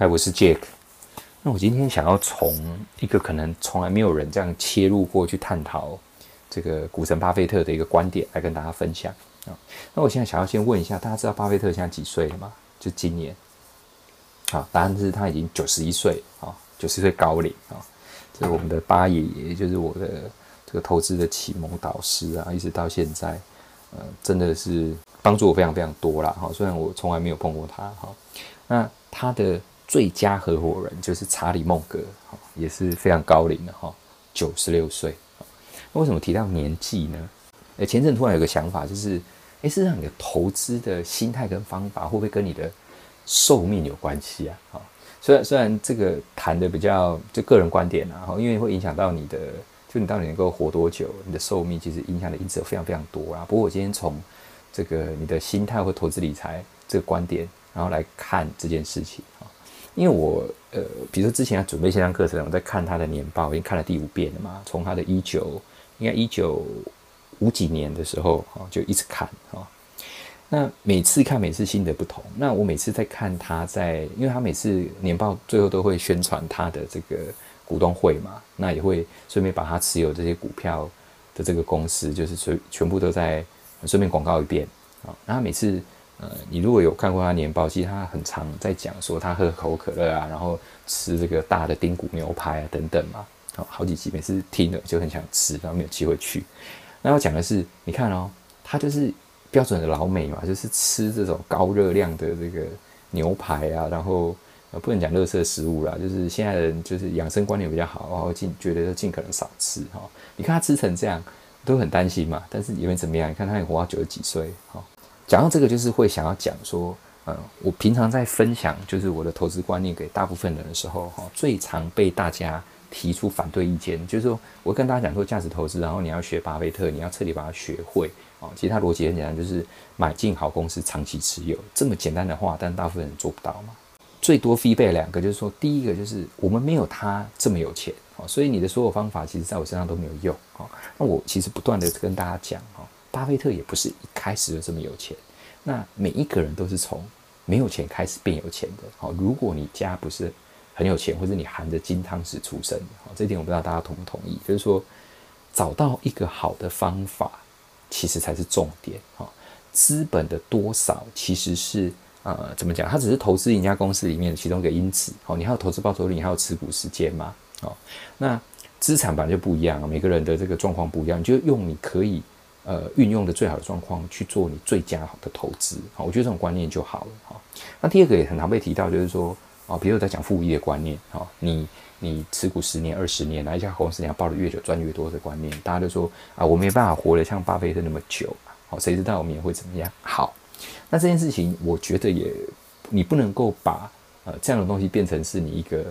嗨，我是 Jack。那我今天想要从一个可能从来没有人这样切入过去探讨这个股神巴菲特的一个观点来跟大家分享啊。那我现在想要先问一下，大家知道巴菲特现在几岁了吗？就今年。好，答案是他已经九十一岁啊，九十岁高龄啊。这是我们的巴爷爷，就是我的这个投资的启蒙导师啊，一直到现在，呃，真的是帮助我非常非常多啦。哈，虽然我从来没有碰过他哈。那他的最佳合伙人就是查理孟格，也是非常高龄的哈，九十六岁。那为什么提到年纪呢？诶，前阵突然有个想法，就是，诶，事实上你的投资的心态跟方法会不会跟你的寿命有关系啊？哈，虽然虽然这个谈的比较就个人观点啊，哈，因为会影响到你的，就你到底能够活多久，你的寿命其实影响的因子非常非常多啦。不过我今天从这个你的心态或投资理财这个观点。然后来看这件事情，因为我呃，比如说之前要准备线上课程，我在看他的年报，已经看了第五遍了嘛。从他的一九应该一九五几年的时候啊，就一直看啊。那每次看，每次心得不同。那我每次在看他在，因为他每次年报最后都会宣传他的这个股东会嘛，那也会顺便把他持有这些股票的这个公司，就是全全部都在顺便广告一遍啊。那他每次。呃，你如果有看过他年报，其实他很常在讲说他喝可口可乐啊，然后吃这个大的丁骨牛排啊等等嘛，好好几集每次听了就很想吃，然后没有机会去。那要讲的是，你看哦，他就是标准的老美嘛，就是吃这种高热量的这个牛排啊，然后呃不能讲垃圾食物啦，就是现在人就是养生观念比较好，然后尽觉得尽可能少吃哈。你看他吃成这样，都很担心嘛，但是因为怎么样？你看他也活到九十几岁，哈。讲到这个，就是会想要讲说，嗯，我平常在分享就是我的投资观念给大部分人的时候，哈，最常被大家提出反对意见，就是说我跟大家讲说价值投资，然后你要学巴菲特，你要彻底把它学会，啊，其实它逻辑很简单，就是买进好公司，长期持有，这么简单的话，但大部分人做不到嘛。最多 fee 费两个，就是说，第一个就是我们没有他这么有钱，哦，所以你的所有方法其实在我身上都没有用，哦，那我其实不断的跟大家讲，巴菲特也不是一开始就这么有钱，那每一个人都是从没有钱开始变有钱的。好，如果你家不是很有钱，或者你含着金汤匙出生，好，这点我不知道大家同不同意。就是说，找到一个好的方法，其实才是重点。好，资本的多少其实是呃，怎么讲？它只是投资一家公司里面的其中一个因子。好，你还有投资报酬率，你还有持股时间嘛？好，那资产本来就不一样，每个人的这个状况不一样，你就用你可以。呃，运用的最好的状况去做你最佳好的投资，好，我觉得这种观念就好了，哈。那第二个也很常被提到，就是说，啊，比如在讲复利的观念，哈，你你持股十年、二十年，哪一家公司你要抱的越久赚越多的观念，大家都说啊，我没办法活得像巴菲特那么久，好，谁知道我们也会怎么样？好，那这件事情，我觉得也你不能够把呃这样的东西变成是你一个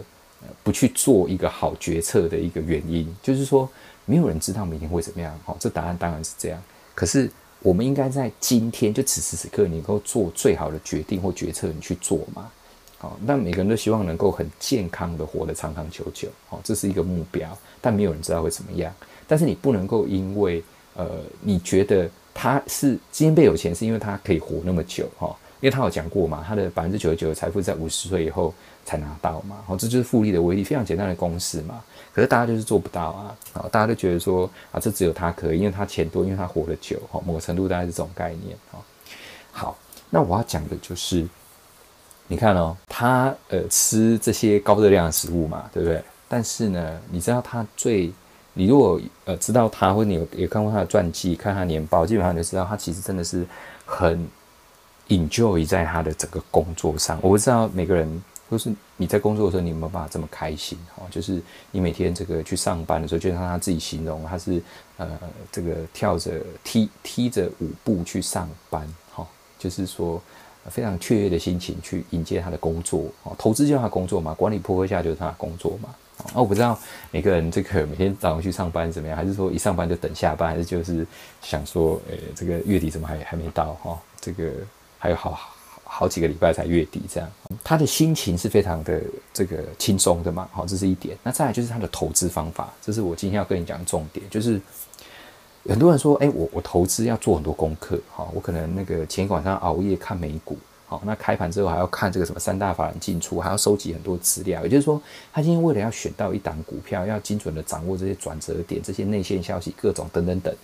不去做一个好决策的一个原因，就是说。没有人知道明天会怎么样，好，这答案当然是这样。可是我们应该在今天，就此时此刻，你能够做最好的决定或决策，你去做嘛？好，那每个人都希望能够很健康的活得长长久久，好，这是一个目标。但没有人知道会怎么样。但是你不能够因为呃，你觉得他是今天被有钱，是因为他可以活那么久，哈。因为他有讲过嘛，他的百分之九十九的财富在五十岁以后才拿到嘛，好，这就是复利的威力，非常简单的公式嘛。可是大家就是做不到啊，好，大家都觉得说啊，这只有他可以，因为他钱多，因为他活得久，哈，某个程度大概是这种概念，哈。好，那我要讲的就是，你看哦，他呃吃这些高热量的食物嘛，对不对？但是呢，你知道他最，你如果呃知道他，或者你有也看过他的传记，看他年报，基本上你就知道他其实真的是很。enjoy 在他的整个工作上，我不知道每个人就是你在工作的时候，你有没有办法这么开心哦？就是你每天这个去上班的时候，就像他自己形容，他是呃这个跳着踢踢着舞步去上班，哈，就是说非常雀跃的心情去迎接他的工作哦。投资就是他工作嘛，管理破坏下就是他的工作嘛。啊，我不知道每个人这个每天早上去上班怎么样，还是说一上班就等下班，还是就是想说，呃，这个月底怎么还还没到哈？这个。还有好好几个礼拜才月底，这样他的心情是非常的这个轻松的嘛，好，这是一点。那再来就是他的投资方法，这是我今天要跟你讲的重点。就是很多人说，哎，我我投资要做很多功课，哈，我可能那个前一晚上熬夜看美股，好，那开盘之后还要看这个什么三大法人进出，还要收集很多资料。也就是说，他今天为了要选到一档股票，要精准的掌握这些转折点、这些内线消息、各种等等等。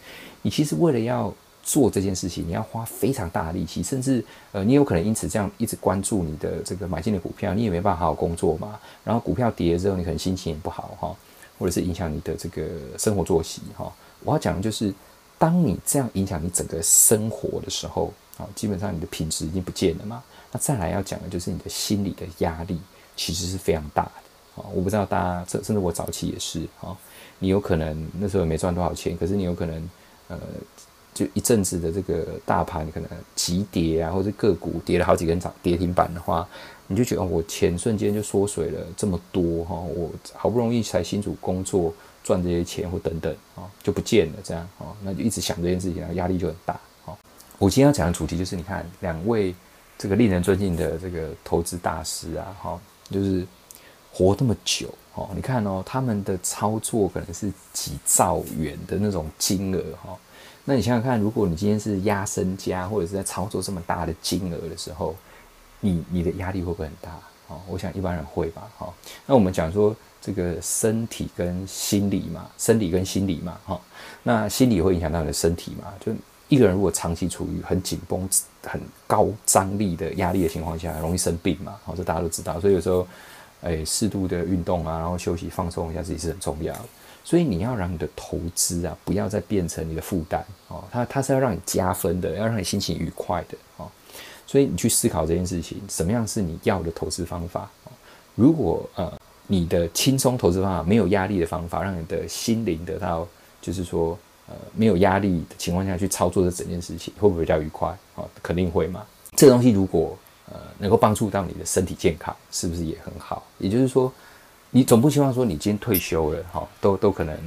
你其实为了要做这件事情，你要花非常大的力气，甚至呃，你有可能因此这样一直关注你的这个买进的股票，你也没办法好好工作嘛。然后股票跌了之后，你可能心情也不好哈，或者是影响你的这个生活作息哈。我要讲的就是，当你这样影响你整个生活的时候。好，基本上你的品质已经不见了嘛。那再来要讲的就是你的心理的压力，其实是非常大的。啊，我不知道大家，甚甚至我早期也是。啊，你有可能那时候也没赚多少钱，可是你有可能，呃，就一阵子的这个大盘可能急跌啊，或者个股跌了好几根涨跌停板的话，你就觉得我钱瞬间就缩水了这么多哈。我好不容易才辛苦工作赚这些钱或等等啊，就不见了这样啊，那就一直想这件事情，然后压力就很大。我今天要讲的主题就是，你看两位这个令人尊敬的这个投资大师啊，哈，就是活这么久哦。你看哦，他们的操作可能是几兆元的那种金额哈。那你想想看，如果你今天是压身家，或者是在操作这么大的金额的时候，你你的压力会不会很大？哦，我想一般人会吧。哈，那我们讲说这个身体跟心理嘛，生理跟心理嘛，哈，那心理会影响到你的身体嘛，就。一个人如果长期处于很紧绷、很高张力的压力的情况下，容易生病嘛？好，这大家都知道。所以有时候，哎，适度的运动啊，然后休息放松一下自己是很重要的。所以你要让你的投资啊，不要再变成你的负担哦。它它是要让你加分的，要让你心情愉快的哦。所以你去思考这件事情，什么样是你要的投资方法？如果呃，你的轻松投资方法没有压力的方法，让你的心灵得到，就是说。呃，没有压力的情况下去操作这整件事情，会不会比较愉快？啊，肯定会嘛。这东西如果呃能够帮助到你的身体健康，是不是也很好？也就是说，你总不希望说你今天退休了，哈，都都可能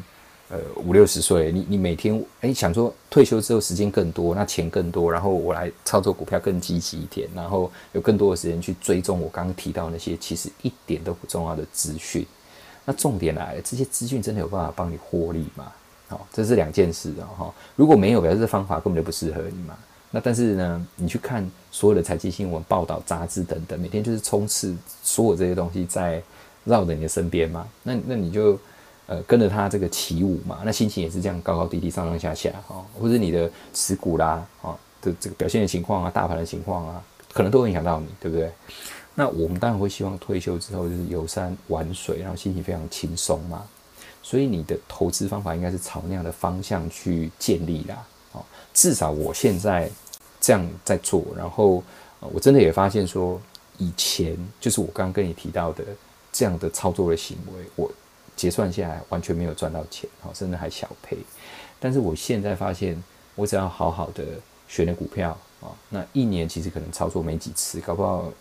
呃五六十岁，你你每天哎想说退休之后时间更多，那钱更多，然后我来操作股票更积极一点，然后有更多的时间去追踪我刚刚提到那些其实一点都不重要的资讯。那重点来了，这些资讯真的有办法帮你获利吗？好，这是两件事啊哈。如果没有，表示这方法根本就不适合你嘛。那但是呢，你去看所有的财经新闻报道、杂志等等，每天就是充斥所有这些东西在绕着你的身边嘛。那那你就呃跟着他这个起舞嘛。那心情也是这样高高低低、上上下下哈。或者你的持股啦啊的这个表现的情况啊、大盘的情况啊，可能都会影响到你，对不对？那我们当然会希望退休之后就是游山玩水，然后心情非常轻松嘛。所以你的投资方法应该是朝那样的方向去建立啦，至少我现在这样在做，然后我真的也发现说，以前就是我刚刚跟你提到的这样的操作的行为，我结算下来完全没有赚到钱，哦，甚至还小赔。但是我现在发现，我只要好好的选了股票啊，那一年其实可能操作没几次，搞不好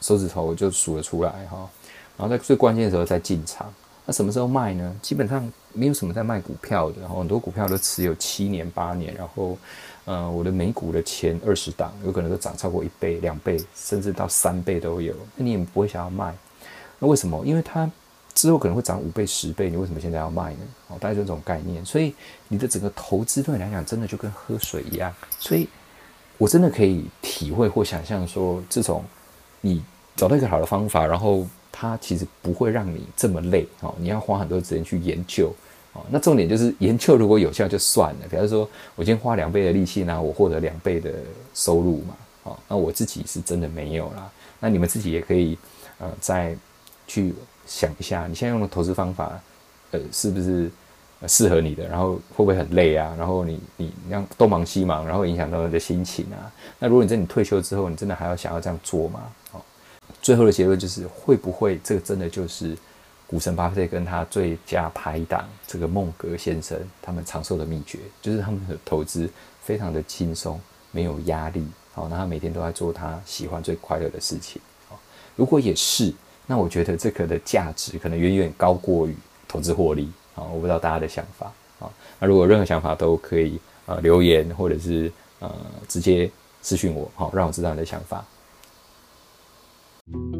手指头就数得出来哈，然后在最关键的时候再进场。那什么时候卖呢？基本上没有什么在卖股票的，然后很多股票都持有七年八年，然后，呃，我的美股的前二十档有可能都涨超过一倍、两倍，甚至到三倍都有。那你也不会想要卖，那为什么？因为它之后可能会涨五倍、十倍，你为什么现在要卖呢？哦，大概就这种概念。所以你的整个投资对你来讲，真的就跟喝水一样。所以我真的可以体会或想象说，这种你找到一个好的方法，然后。它其实不会让你这么累哦，你要花很多时间去研究哦。那重点就是研究如果有效就算了。比方说，我今天花两倍的力气呢我获得两倍的收入嘛，哦，那我自己是真的没有啦。那你们自己也可以呃再去想一下，你现在用的投资方法呃是不是适合你的？然后会不会很累啊？然后你你你让东忙西忙，然后影响到你的心情啊？那如果你在你退休之后，你真的还要想要这样做吗？最后的结论就是，会不会这个真的就是股神巴菲特跟他最佳拍档这个孟格先生他们长寿的秘诀，就是他们的投资非常的轻松，没有压力，好，那他每天都在做他喜欢最快乐的事情，好，如果也是，那我觉得这个的价值可能远远高过于投资获利，好，我不知道大家的想法，好，那如果任何想法都可以呃留言或者是呃直接私讯我，好，让我知道你的想法。Thank you